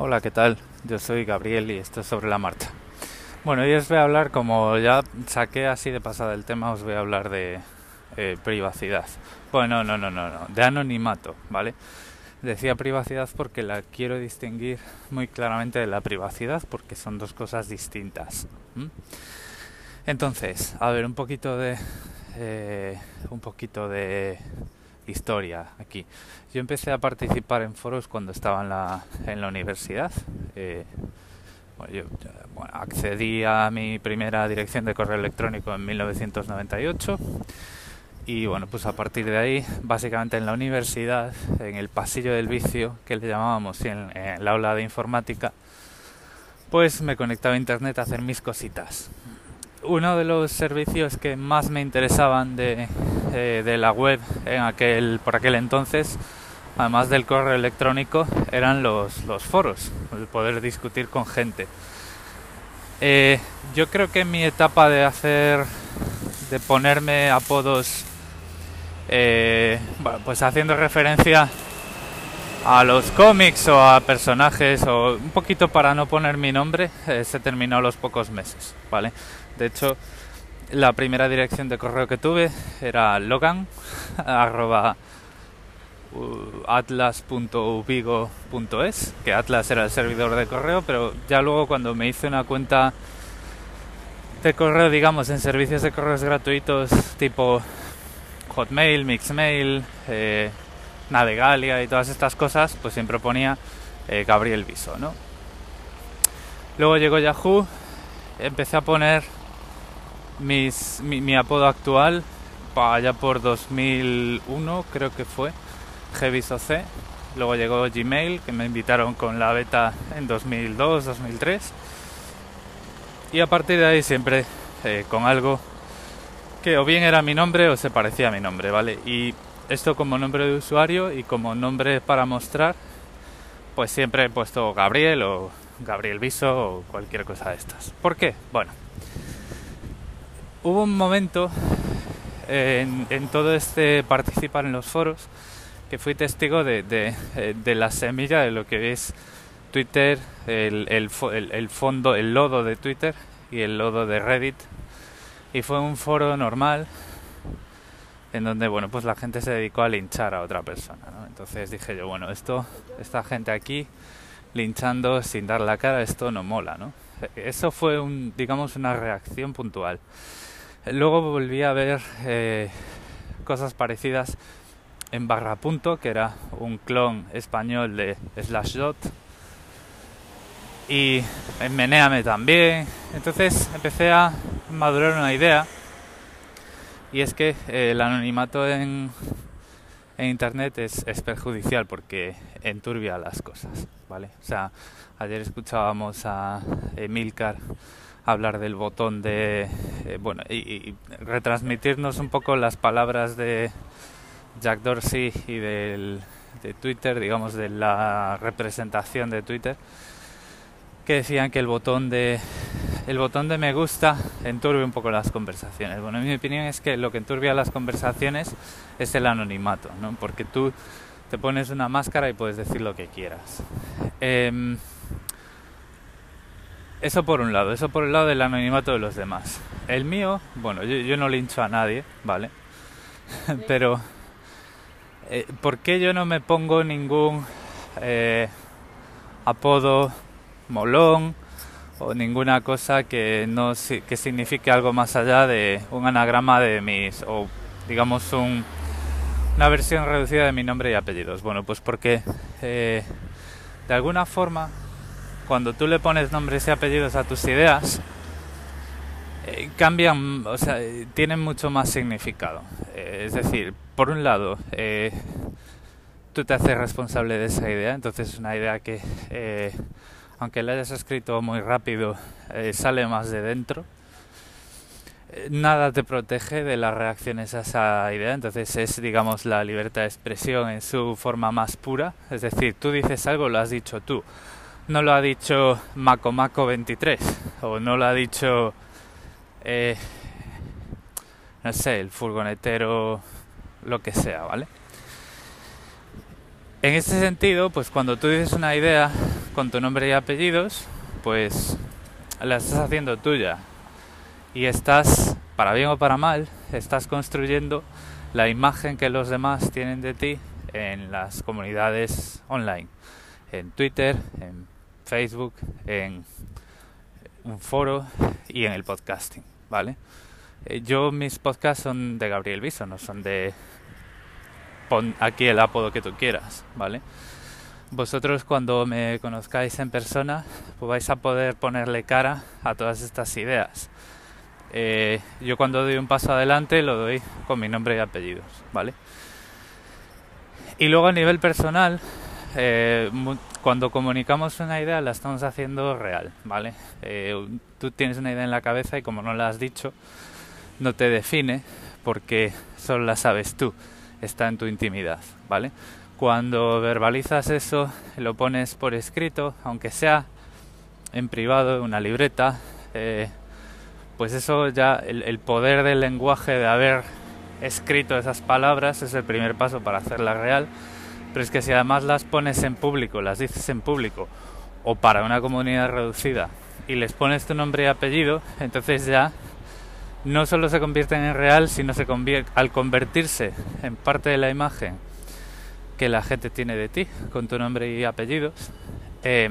Hola, ¿qué tal? Yo soy Gabriel y esto es sobre la marcha. Bueno, hoy os voy a hablar, como ya saqué así de pasada el tema, os voy a hablar de eh, privacidad. Bueno, no, no, no, no, de anonimato, ¿vale? Decía privacidad porque la quiero distinguir muy claramente de la privacidad porque son dos cosas distintas. Entonces, a ver, un poquito de... Eh, un poquito de historia aquí. Yo empecé a participar en foros cuando estaba en la, en la universidad. Eh, bueno, yo accedí a mi primera dirección de correo electrónico en 1998 y bueno, pues a partir de ahí, básicamente en la universidad, en el pasillo del vicio, que le llamábamos en, en la aula de informática, pues me conectaba a internet a hacer mis cositas. Uno de los servicios que más me interesaban de, eh, de la web en aquel, por aquel entonces, además del correo electrónico, eran los, los foros, el poder discutir con gente. Eh, yo creo que en mi etapa de hacer, de ponerme apodos, eh, pues haciendo referencia a los cómics o a personajes o un poquito para no poner mi nombre, se terminó a los pocos meses, ¿vale? De hecho, la primera dirección de correo que tuve era logan arroba atlas.ubigo.es, que Atlas era el servidor de correo, pero ya luego cuando me hice una cuenta de correo, digamos, en servicios de correos gratuitos tipo Hotmail, Mixmail, eh, Navegalia y todas estas cosas, pues siempre ponía eh, Gabriel Viso, ¿no? Luego llegó Yahoo, empecé a poner mis, mi, apodo actual, allá por 2001 creo que fue, C Luego llegó Gmail, que me invitaron con la beta en 2002, 2003. Y a partir de ahí siempre eh, con algo que o bien era mi nombre o se parecía a mi nombre, ¿vale? Y esto como nombre de usuario y como nombre para mostrar, pues siempre he puesto Gabriel o Gabriel Viso o cualquier cosa de estas. ¿Por qué? Bueno, hubo un momento en, todo este participar en los foros que fui testigo de, de, la semilla de lo que es Twitter, el, el, el, fondo, el lodo de Twitter y el lodo de Reddit. Y fue un foro normal en donde bueno pues la gente se dedicó a linchar a otra persona. Entonces dije yo, bueno, esto, esta gente aquí linchando sin dar la cara, esto no mola, ¿no? Eso fue un, digamos, una reacción puntual. Luego volví a ver eh, cosas parecidas en Barra Punto, que era un clon español de Slashdot. Y en Meneame también. Entonces empecé a madurar una idea. Y es que eh, el anonimato en, en internet es, es, perjudicial porque enturbia las cosas, ¿vale? O sea, ayer escuchábamos a Emilcar hablar del botón de eh, bueno y, retransmitirnos un poco las palabras de Jack Dorsey y del, de Twitter digamos de la representación de Twitter que decían que el botón de el botón de me gusta enturbia un poco las conversaciones bueno en mi opinión es que lo que enturbia las conversaciones es el anonimato ¿no? porque tú te pones una máscara y puedes decir lo que quieras eh, eso por un lado, eso por el lado del anonimato de los demás. El mío, bueno, yo, yo no lincho a nadie, ¿vale? Pero, eh, ¿por qué yo no me pongo ningún eh, apodo molón o ninguna cosa que, no, que signifique algo más allá de un anagrama de mis, o digamos un, una versión reducida de mi nombre y apellidos? Bueno, pues porque eh, de alguna forma cuando tú le pones nombres y apellidos a tus ideas, eh, cambian, o sea, tienen mucho más significado. Eh, es decir, por un lado, eh, tú te haces responsable de esa idea, entonces es una idea que, aunque la hayas escrito muy rápido, sale más de dentro. Nada te protege de las reacciones a esa idea, entonces es, digamos, la libertad de expresión en su forma más pura. Es decir, tú dices algo, lo has dicho tú no lo ha dicho Macomaco23 o no lo ha dicho, eh, no sé, el furgonetero, lo que sea, ¿vale? En ese sentido, pues cuando tú dices una idea, con tu nombre y apellidos, pues la estás haciendo tuya. Y estás, para bien o para mal, estás construyendo la imagen que los demás tienen de ti en las comunidades online, en Twitter, en Facebook, en un foro y en el podcasting, ¿vale? Eh, yo mis podcasts son de Gabriel Viso, no son de pon aquí el apodo que tú quieras, ¿vale? Vosotros cuando me conozcáis en persona pues vais a poder ponerle cara a todas estas ideas. Eh, yo cuando doy un paso adelante lo doy con mi nombre y apellidos, ¿vale? Y luego a nivel personal, eh, cuando comunicamos una idea la estamos haciendo real, ¿vale? Eh, tú tienes una idea en la cabeza y como no la has dicho, no te define porque solo la sabes tú, está en tu intimidad, ¿vale? Cuando verbalizas eso, lo pones por escrito, aunque sea en privado, en una libreta, eh, pues eso ya, el, poder del lenguaje, de haber escrito esas palabras, es el primer paso para hacerla real. Pero es que si además las pones en público, las dices en público, o para una comunidad reducida, y les pones tu nombre y apellido, entonces ya no solo se convierten en real, sino se convierte, al convertirse en parte de la imagen que la gente tiene de ti, con tu nombre y apellidos, eh,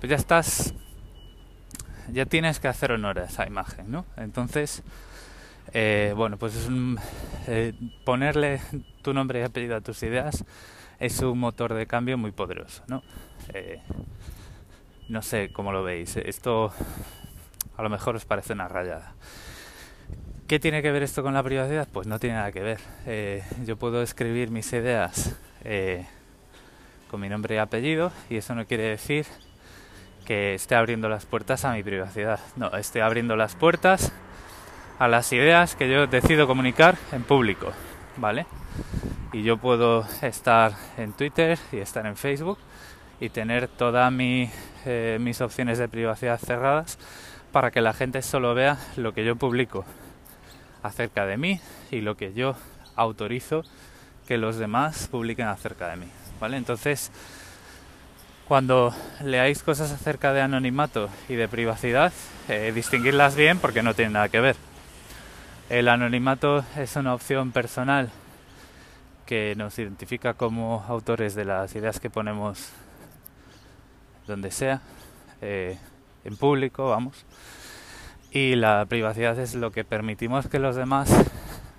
pues ya estás, ya tienes que hacer honor a esa imagen, ¿no? Entonces, eh, bueno, pues es un, eh, ponerle tu nombre y apellido a tus ideas es un motor de cambio muy poderoso, ¿no? Eh, no sé cómo lo veis. Esto a lo mejor os parece una rayada. ¿Qué tiene que ver esto con la privacidad? Pues no tiene nada que ver. Eh, yo puedo escribir mis ideas eh, con mi nombre y apellido y eso no quiere decir que esté abriendo las puertas a mi privacidad. No, estoy abriendo las puertas a las ideas que yo decido comunicar en público, ¿vale? Y yo puedo estar en Twitter y estar en Facebook y tener todas mi, eh, mis opciones de privacidad cerradas para que la gente solo vea lo que yo publico acerca de mí y lo que yo autorizo que los demás publiquen acerca de mí. ¿Vale? Entonces, cuando leáis cosas acerca de anonimato y de privacidad, eh, distinguirlas bien porque no tienen nada que ver. El anonimato es una opción personal que nos identifica como autores de las ideas que ponemos donde sea, eh, en público, vamos y la privacidad es lo que permitimos que los demás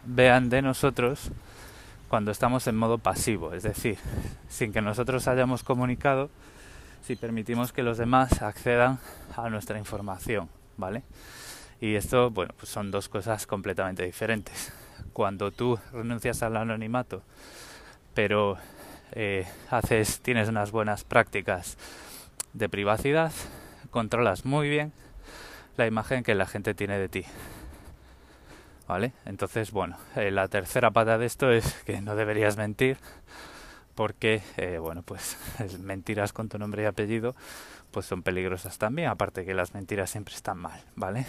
vean de nosotros cuando estamos en modo pasivo, es decir, sin que nosotros hayamos comunicado, si permitimos que los demás accedan a nuestra información, ¿vale? Y esto, bueno, pues son dos cosas completamente diferentes. Cuando tú renuncias al anonimato, pero eh, haces, tienes unas buenas prácticas de privacidad, controlas muy bien la imagen que la gente tiene de ti. ¿Vale? Entonces, bueno, eh, la tercera pata de esto es que no deberías mentir porque, eh, bueno, pues mentiras con tu nombre y apellido pues son peligrosas también, aparte que las mentiras siempre están mal, ¿vale?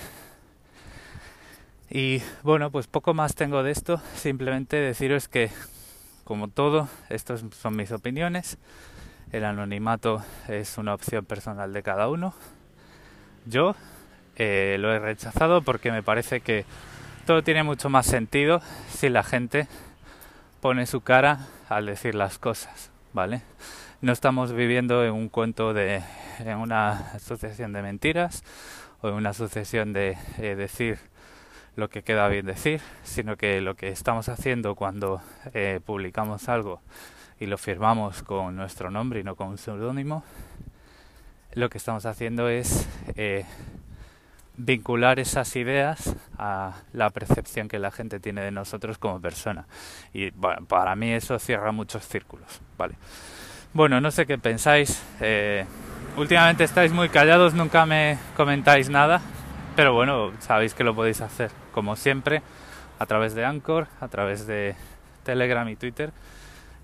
Y bueno, pues poco más tengo de esto, simplemente deciros que, como todo, estas son mis opiniones, el anonimato es una opción personal de cada uno. Yo eh, lo he rechazado porque me parece que todo tiene mucho más sentido si la gente pone su cara al decir las cosas, ¿vale? No estamos viviendo en un cuento de en una sucesión de mentiras o en una sucesión de eh, decir lo que queda bien decir, sino que lo que estamos haciendo cuando eh, publicamos algo y lo firmamos con nuestro nombre y no con un seudónimo, lo que estamos haciendo es vincular esas ideas a la percepción que la gente tiene de nosotros como persona. Y bueno, para mí eso cierra muchos círculos. Vale. Bueno, no sé qué pensáis. Eh, últimamente estáis muy callados, nunca me comentáis nada. Pero bueno, sabéis que lo podéis hacer, como siempre, a través de Anchor, a través de Telegram y Twitter.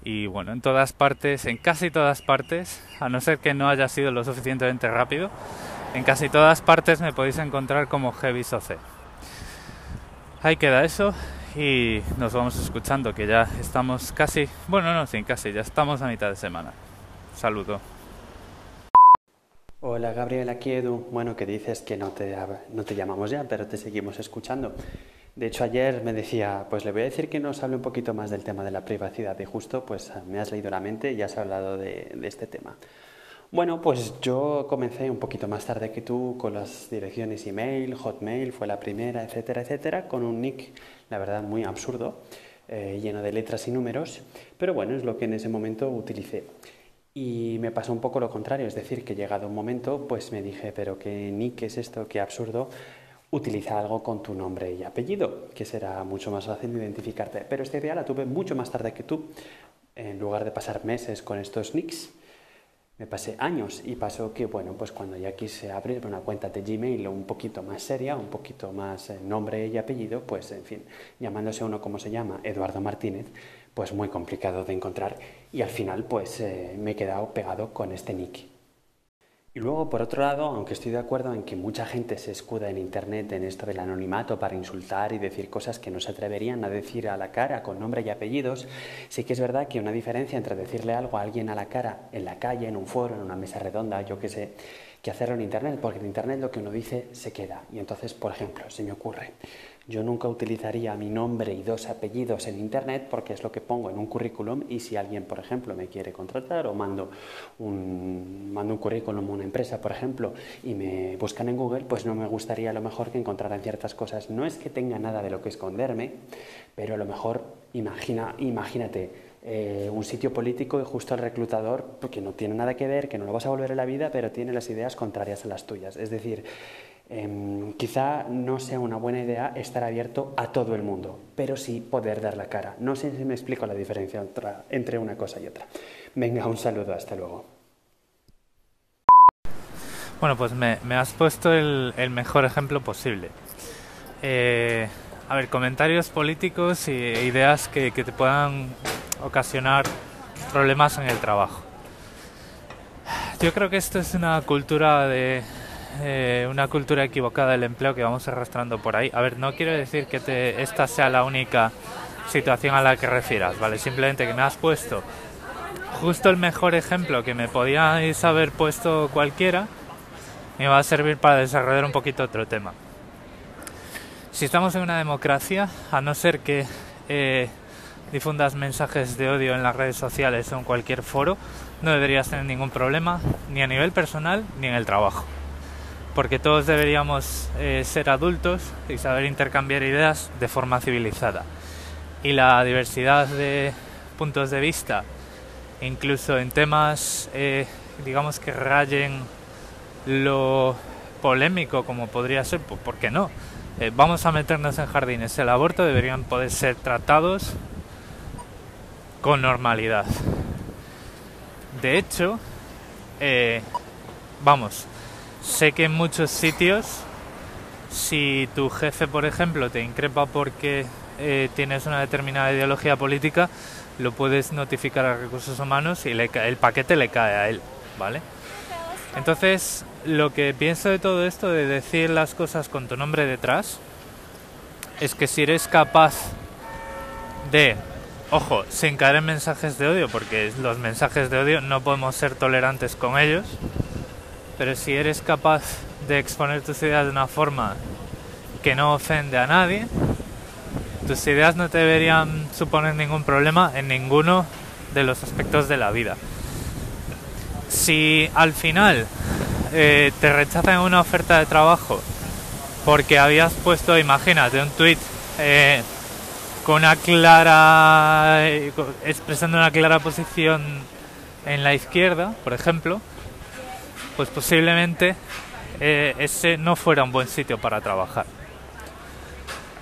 Y bueno, en todas partes, en casi todas partes, a no ser que no haya sido lo suficientemente rápido, en casi todas partes me podéis encontrar como Heavy Soce. Ahí queda eso y nos vamos escuchando que ya estamos casi, bueno no, sin casi, ya estamos a mitad de semana. Saludo. Hola Gabriela, aquí Edu. Bueno, que dices que no te, no te llamamos ya, pero te seguimos escuchando. De hecho, ayer me decía, pues le voy a decir que nos hable un poquito más del tema de la privacidad y justo pues me has leído la mente y has hablado de, de este tema. Bueno, pues yo comencé un poquito más tarde que tú con las direcciones email, Hotmail fue la primera, etcétera, etcétera, con un nick, la verdad, muy absurdo, eh, lleno de letras y números, pero bueno, es lo que en ese momento utilicé. Y me pasó un poco lo contrario, es decir, que llegado un momento, pues me dije, pero qué nick es esto, qué absurdo, utiliza algo con tu nombre y apellido, que será mucho más fácil de identificarte. Pero esta idea la tuve mucho más tarde que tú, en lugar de pasar meses con estos nicks. Me pasé años y pasó que, bueno, pues cuando ya quise abrir una cuenta de Gmail un poquito más seria, un poquito más eh, nombre y apellido, pues en fin, llamándose uno como se llama, Eduardo Martínez, pues muy complicado de encontrar y al final pues eh, me he quedado pegado con este nick. Y luego, por otro lado, aunque estoy de acuerdo en que mucha gente se escuda en Internet en esto del anonimato para insultar y decir cosas que no se atreverían a decir a la cara con nombre y apellidos, sí que es verdad que una diferencia entre decirle algo a alguien a la cara en la calle, en un foro, en una mesa redonda, yo qué sé, que hacerlo en Internet, porque en Internet lo que uno dice se queda. Y entonces, por ejemplo, se me ocurre, yo nunca utilizaría mi nombre y dos apellidos en Internet porque es lo que pongo en un currículum y si alguien, por ejemplo, me quiere contratar o mando un, mando un currículum a una empresa, por ejemplo, y me buscan en Google, pues no me gustaría a lo mejor que encontraran ciertas cosas. No es que tenga nada de lo que esconderme, pero a lo mejor imagina, imagínate eh, un sitio político y justo el reclutador, porque no tiene nada que ver, que no lo vas a volver en la vida, pero tiene las ideas contrarias a las tuyas. Es decir, em, quizá no sea una buena idea estar abierto a todo el mundo, pero sí poder dar la cara. No sé si me explico la diferencia entre una cosa y otra. Venga, un saludo, hasta luego. Bueno, pues me, has puesto el, mejor ejemplo posible. Eh, a ver, comentarios políticos e ideas que te puedan ocasionar problemas en el trabajo. Yo creo que esto es una cultura de eh, una cultura equivocada del empleo que vamos arrastrando por ahí. A ver, no quiero decir que te, esta sea la única situación a la que refieras, ¿vale? Simplemente que me has puesto justo el mejor ejemplo que me podíais haber puesto cualquiera me va a servir para desarrollar un poquito otro tema. Si estamos en una democracia, a no ser que eh, difundas mensajes de odio en las redes sociales o en cualquier foro, no deberías tener ningún problema, ni a nivel personal ni en el trabajo. Porque todos deberíamos eh, ser adultos y saber intercambiar ideas de forma civilizada. Y la diversidad de puntos de vista, incluso en temas, eh, digamos que rayen lo polémico como podría ser, pues, ¿por qué no? Eh, vamos a meternos en jardines. El aborto deberían poder ser tratados con normalidad. De hecho, vamos, sé que en muchos sitios, si tu jefe, por ejemplo, te increpa porque eh, tienes una determinada ideología política, lo puedes notificar a recursos humanos y el paquete le cae a él, ¿vale? Entonces, lo que pienso de todo esto, de decir las cosas con tu nombre detrás, es que si eres capaz de Ojo, sin caer en mensajes de odio, porque los mensajes de odio no podemos ser tolerantes con ellos, pero si eres capaz de exponer tus ideas de una forma que no ofende a nadie, tus ideas no te deberían suponer ningún problema en ninguno de los aspectos de la vida. Si al final eh, te rechazan una oferta de trabajo porque habías puesto, imagínate, un tweet eh, con una clara expresando una clara posición en la izquierda, por ejemplo, pues posiblemente eh, ese no fuera un buen sitio para trabajar.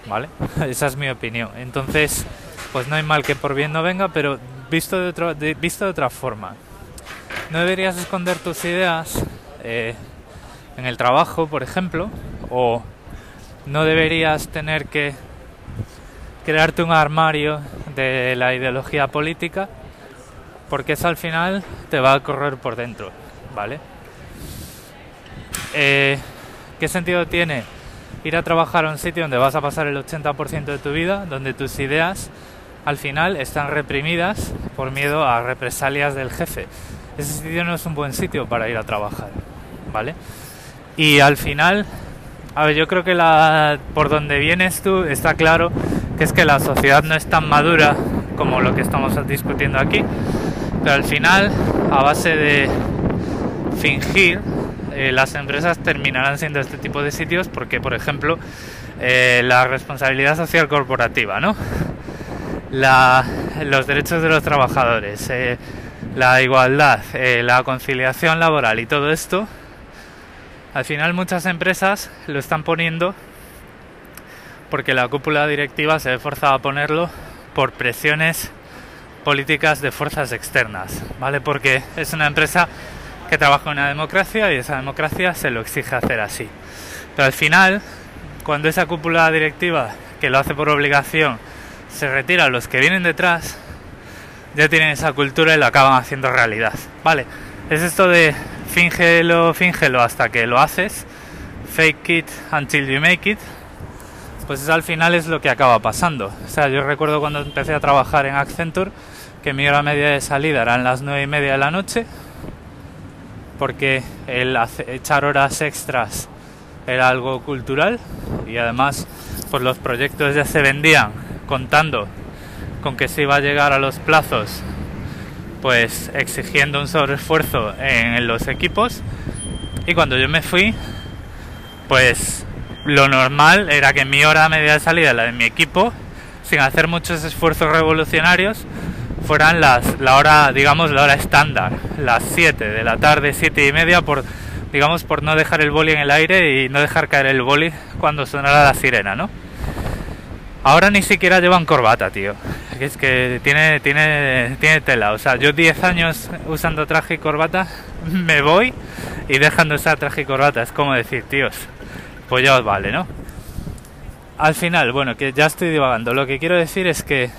¿Vale? Esa es mi opinión. Entonces, pues no hay mal que por bien no venga, pero visto de, otro, visto de otra forma. No deberías esconder tus ideas eh, en el trabajo, por ejemplo, o no deberías tener que crearte un armario de la ideología política, porque eso al final te va a correr por dentro, ¿vale? Eh, ¿Qué sentido tiene ir a trabajar a un sitio donde vas a pasar el 80% de tu vida, donde tus ideas al final están reprimidas por miedo a represalias del jefe? Ese sitio no es un buen sitio para ir a trabajar. ¿vale? Y al final, a ver, yo creo que la, por donde vienes tú está claro que es que la sociedad no es tan madura como lo que estamos discutiendo aquí, pero al final, a base de fingir, eh, las empresas terminarán siendo este tipo de sitios porque, por ejemplo, eh, la responsabilidad social corporativa, ¿no? los derechos de los trabajadores, eh, la igualdad, la conciliación laboral y todo esto, al final muchas empresas lo están poniendo porque la cúpula directiva se ve forzada a ponerlo por presiones políticas de fuerzas externas, ¿vale? Porque es una empresa que trabaja en una democracia y esa democracia se lo exige hacer así. Pero al final, cuando esa cúpula directiva, que lo hace por obligación, se retira los que vienen detrás, ya tienen esa cultura y lo acaban haciendo realidad. Vale, es esto de fíngelo, fíngelo hasta que lo haces, fake it until you make it, pues eso al final es lo que acaba pasando. O sea, yo recuerdo cuando empecé a trabajar en Accenture que mi hora media de salida eran las nueve y media de la noche porque el echar horas extras era algo cultural y además pues los proyectos ya se vendían contando con que se iba a llegar a los plazos pues exigiendo un sobreesfuerzo en los equipos. Y cuando yo me fui pues lo normal era que mi hora media de salida la de mi equipo sin hacer muchos esfuerzos revolucionarios fueran las, la hora, digamos, la hora estándar, las 7 de la tarde, 7 y media, por, digamos, por no dejar el boli en el aire y no dejar caer el boli cuando sonara la sirena, ¿no? Ahora ni siquiera llevan corbata, tío. Es que tiene, tiene, tiene tela. O sea, yo 10 años usando traje y corbata, me voy y dejando usar traje y corbata. Es como decir, tíos, pues ya os vale, ¿no? Al final, bueno, que ya estoy divagando. Lo que quiero decir es que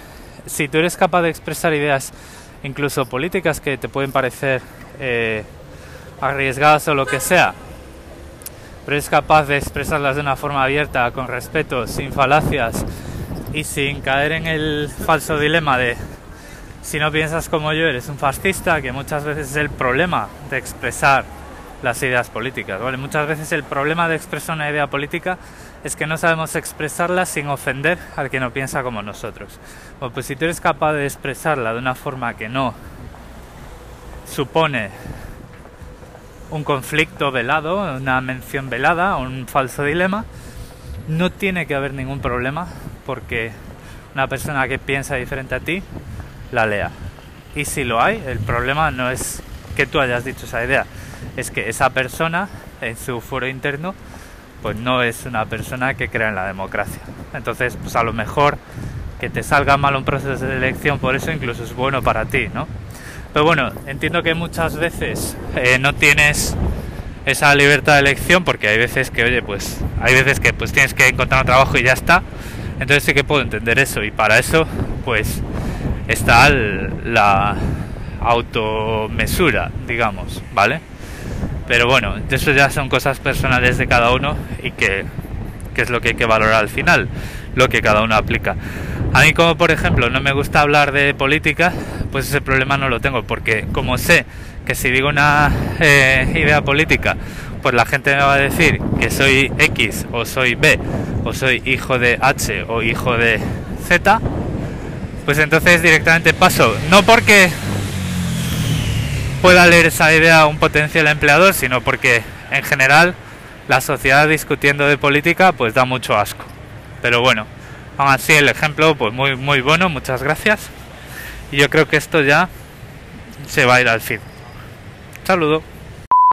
si tú eres capaz de expresar ideas, incluso políticas que te pueden parecer eh, arriesgadas o lo que sea, pero eres capaz de expresarlas de una forma abierta, con respeto, sin falacias y sin caer en el falso dilema de si no piensas como yo eres un fascista, que muchas veces es el problema de expresar las ideas políticas. Muchas veces el problema de expresar una idea política es que no sabemos expresarla sin ofender al que no piensa como nosotros. Bueno, pues si tú eres capaz de expresarla de una forma que no supone un conflicto velado, una mención velada, un falso dilema, no tiene que haber ningún problema porque una persona que piensa diferente a ti la lea. Y si lo hay, el problema no es que tú hayas dicho esa idea, es que esa persona en su foro interno pues no es una persona que crea en la democracia. Entonces, pues a lo mejor que te salga mal un proceso de elección por eso incluso es bueno para ti, ¿no? Pero bueno, entiendo que muchas veces eh, no tienes esa libertad de elección porque hay veces que, oye, pues hay veces que pues tienes que encontrar un trabajo y ya está. Entonces sí que puedo entender eso y para eso pues está la automesura, digamos, ¿vale? Pero bueno, eso ya son cosas personales de cada uno y que, es lo que hay que valorar al final, lo que cada uno aplica. A mí como por ejemplo no me gusta hablar de política, pues ese problema no lo tengo, porque como sé que si digo una eh, idea política, pues la gente me va a decir que soy X o soy B o soy hijo de H o hijo de Z, pues entonces directamente paso. No porque pueda leer esa idea a un potencial empleador, sino porque en general la sociedad discutiendo de política pues da mucho asco. Pero bueno, aún así el ejemplo pues muy muy bueno, muchas gracias. Y yo creo que esto ya se va a ir al fin. Saludo.